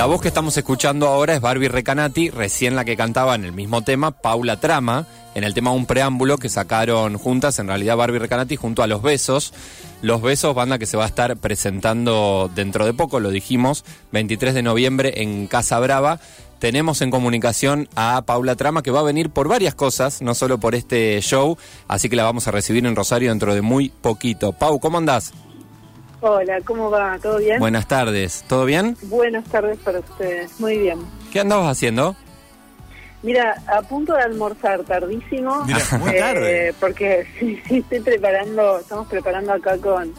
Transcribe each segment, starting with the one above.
La voz que estamos escuchando ahora es Barbie Recanati, recién la que cantaba en el mismo tema, Paula Trama, en el tema Un Preámbulo que sacaron juntas, en realidad Barbie Recanati junto a Los Besos. Los Besos, banda que se va a estar presentando dentro de poco, lo dijimos, 23 de noviembre en Casa Brava. Tenemos en comunicación a Paula Trama que va a venir por varias cosas, no solo por este show, así que la vamos a recibir en Rosario dentro de muy poquito. Pau, ¿cómo andás? Hola, ¿cómo va? ¿Todo bien? Buenas tardes, ¿todo bien? Buenas tardes para ustedes, muy bien. ¿Qué andabas haciendo? Mira, a punto de almorzar, tardísimo. Mira, muy tarde. eh, porque sí, sí, estoy preparando, estamos preparando acá con,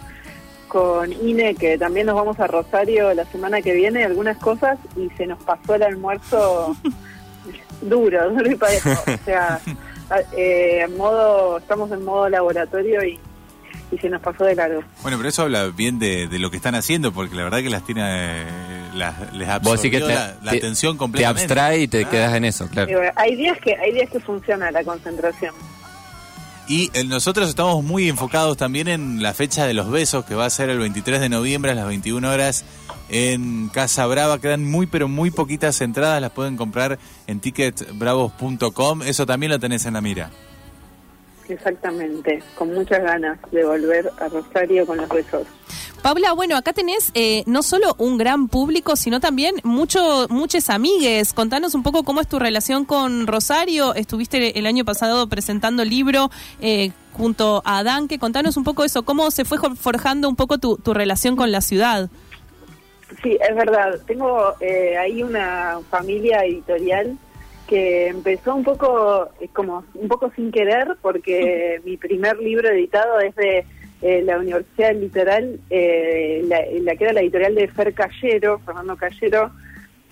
con INE, que también nos vamos a Rosario la semana que viene, algunas cosas, y se nos pasó el almuerzo duro, duro y parejo. O sea, eh, en modo, estamos en modo laboratorio y, y se nos pasó de largo. Bueno, pero eso habla bien de, de lo que están haciendo, porque la verdad que las tiene, eh, las, les Vos decís absorbió que te, la, la te- atención te completamente. abstrae y te Ah. quedas en eso, claro. Hay días que hay días que funciona la concentración. Y eh, nosotros estamos muy enfocados también en la fecha de los besos, que va a ser el 23 de noviembre a las 21 horas en Casa Brava. Quedan muy, pero muy poquitas entradas, las pueden comprar en ticketbravos.com. Eso también lo tenés en la mira. Exactamente, con muchas ganas de volver a Rosario con los besos. Paula, bueno, acá tenés eh, no solo un gran público, sino también mucho, muchos amigues. Contanos un poco cómo es tu relación con Rosario. Estuviste el año pasado presentando el libro eh, junto a Danke. Contanos un poco eso, cómo se fue forjando un poco tu, tu relación con la ciudad. Sí, es verdad. Tengo eh, ahí una familia editorial que empezó un poco eh, como un poco sin querer porque mi primer libro editado es de eh, la Universidad del Litoral, eh, la, la que era la editorial de Fer Callero, Fernando Callero,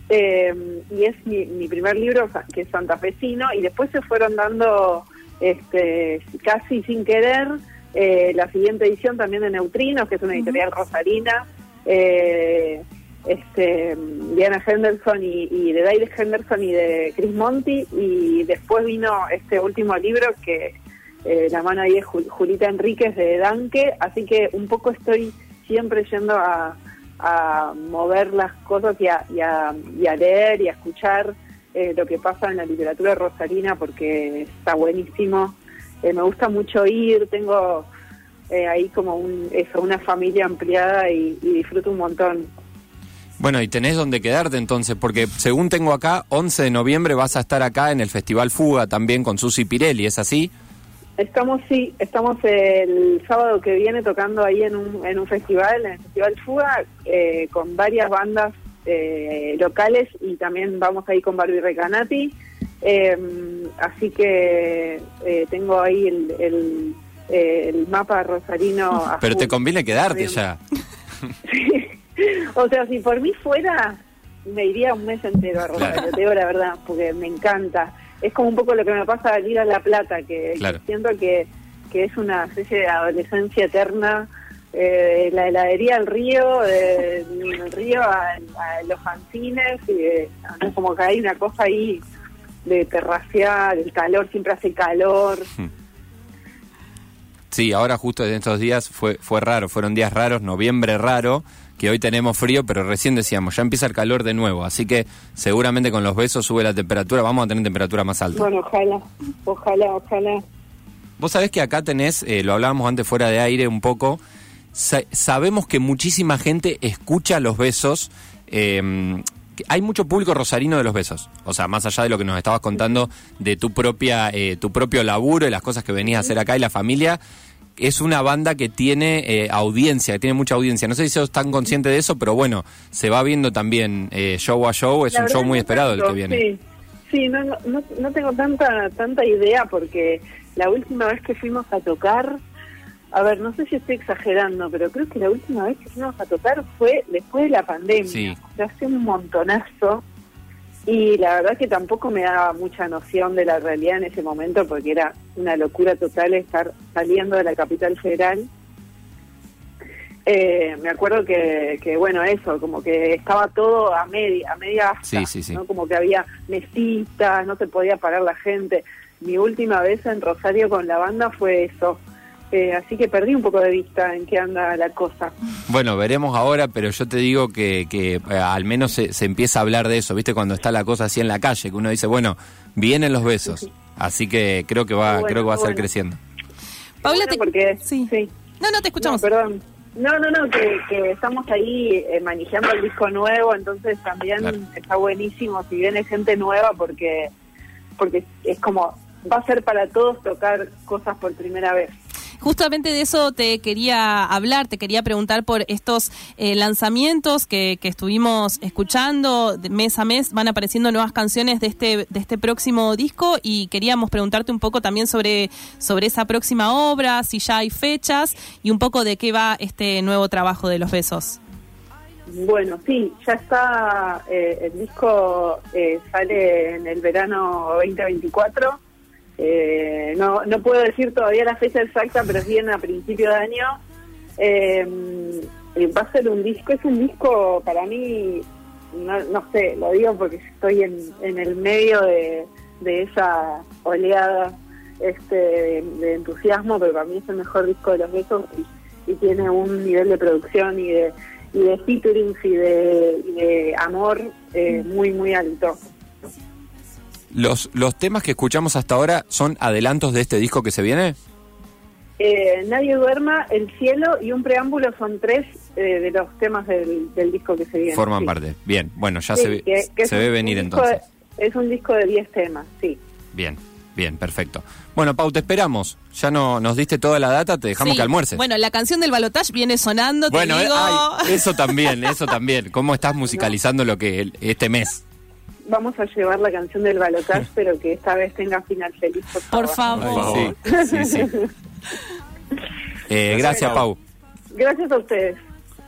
eh, y es mi, mi primer libro que es santafesino y después se fueron dando este casi sin querer la siguiente edición también de Neutrinos, que es una editorial rosarina. Este, Diana Henderson y, de David Henderson y de Chris Monti y después vino este último libro que eh, la mano ahí es Jul- Julita Enríquez de Danke, así que un poco estoy siempre yendo a, mover las cosas y a leer y a escuchar eh, lo que pasa en la literatura rosarina porque está buenísimo. Eh, me gusta mucho ir, tengo eh, ahí como un, eso, una familia ampliada y, y disfruto un montón. Bueno, y tenés donde quedarte entonces, porque según tengo acá, 11 de noviembre vas a estar acá en el Festival Fuga también con Susi Pirelli, ¿es así? Estamos, sí, estamos el sábado que viene tocando ahí en un, en un festival, en el Festival Fuga, eh, con varias bandas eh, locales y también vamos ahí con Barbie Recanati. Eh, así que eh, tengo ahí el, el, eh, el mapa rosarino. Pero te conviene quedarte Bien. ya. o sea, si por mí fuera, me iría un mes entero a Rosario, Claro. te digo la verdad, porque me encanta. Es como un poco lo que me pasa al ir a La Plata, que, Claro. que siento que, que es una especie de adolescencia eterna. Eh, la heladería al río, eh, el río a, a los fanzines, y, eh, como que hay una cosa ahí de terraciar, el calor, siempre hace calor. Sí, ahora justo en estos días fue, fue raro, fueron días raros, noviembre raro, que hoy tenemos frío, pero recién decíamos, ya empieza el calor de nuevo, así que seguramente con los besos sube la temperatura, vamos a tener temperatura más alta. Bueno, ojalá, ojalá, ojalá. Vos sabés que acá tenés, eh, lo hablábamos antes fuera de aire un poco, sa- sabemos que muchísima gente escucha los besos. eh, que hay mucho público rosarino de los besos. O sea, más allá de lo que nos estabas contando de tu propia, eh, tu propio laburo y las cosas que venías a hacer acá y la familia, es una banda que tiene eh, audiencia, que tiene mucha audiencia. No sé si sos tan consciente de eso, pero bueno, se va viendo también eh, show a show. Es La un show muy esperado el que viene. Sí, sí no, no, no- no tengo tanta tanta idea porque la última vez que fuimos a tocar, a ver, no sé si estoy exagerando, pero creo que la última vez que fuimos a tocar fue después de la pandemia. Sí. O sea, hace un montonazo. Y la verdad que tampoco me daba mucha noción de la realidad en ese momento porque era una locura total estar saliendo de la capital federal eh, me acuerdo que, que, bueno, eso, como que estaba todo a media, a media asta, Sí, sí, sí. ¿no? Como que había mesitas, no se podía parar la gente. Mi última vez en Rosario con la banda fue eso. Eh, así que perdí un poco de vista en qué anda la cosa. Bueno, veremos ahora, pero yo te digo que, que eh, al menos se, se empieza a hablar de eso, ¿viste? Cuando está la cosa así en la calle, que uno dice, bueno, vienen los besos. Así que creo que va, Bueno, creo que va a bueno. creciendo. Paula, Bueno, te... porque Sí. sí. No, no, te escuchamos. No, perdón. No, no, no, que, que estamos ahí eh, manejando el disco nuevo, entonces también Claro. está buenísimo si viene gente nueva porque porque es como va a ser para todos tocar cosas por primera vez. Justamente de eso te quería hablar, te quería preguntar por estos eh, lanzamientos que, que estuvimos escuchando mes a mes, van apareciendo nuevas canciones de este de este próximo disco y queríamos preguntarte un poco también sobre sobre esa próxima obra, si ya hay fechas y un poco de qué va este nuevo trabajo de Los Besos. Bueno, sí, ya está, eh, el disco eh, sale en el verano 2024. Eh, no, no puedo decir todavía la fecha exacta, pero es bien a principio de año. Eh, va a ser un disco, es un disco para mí, no, no sé, lo digo porque estoy en, en el medio de, de esa oleada este, de, entusiasmo, pero para mí es el mejor disco de los besos y, y tiene un nivel de producción y de, y de y de, y de amor eh, muy, muy alto. Los, los temas que escuchamos hasta ahora son adelantos de este disco que se viene. Eh, Nadie duerma, El cielo y un preámbulo son tres eh, de los temas del, del disco que se viene. Forman sí. parte. Bien, bueno, ya Sí, se, ve- que- se ve un- venir entonces. de- es un disco de 10 temas, sí. Bien, bien, perfecto. Bueno, Pau, te esperamos. Ya no nos diste toda la data, te dejamos Sí, que almuerces. Bueno, la canción del Balotage viene sonando, te Bueno, eh, digo. ay, eso también, eso también. ¿Cómo estás musicalizando lo que el- este mes? Vamos a llevar la canción del balotaje, pero que esta vez tenga final feliz, por Por favor. favor. Sí, sí, sí. Eh, gracias, Pau. Gracias a ustedes.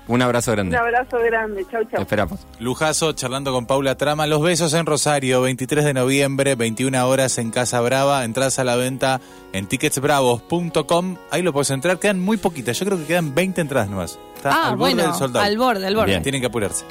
Un abrazo Un grande. abrazo grande. Chau, Te chau. esperamos. Lujazo charlando con Paula Trama. Los besos en Rosario, 23 de noviembre, 21 horas en Casa Brava. Entradas a la venta en ticketsbravos.com. Ahí lo puedes entrar. Quedan muy poquitas. Yo creo que quedan 20 entradas nuevas. Está Ah, al borde bueno, del soldado. al borde, al borde. Bien. Tienen que apurarse.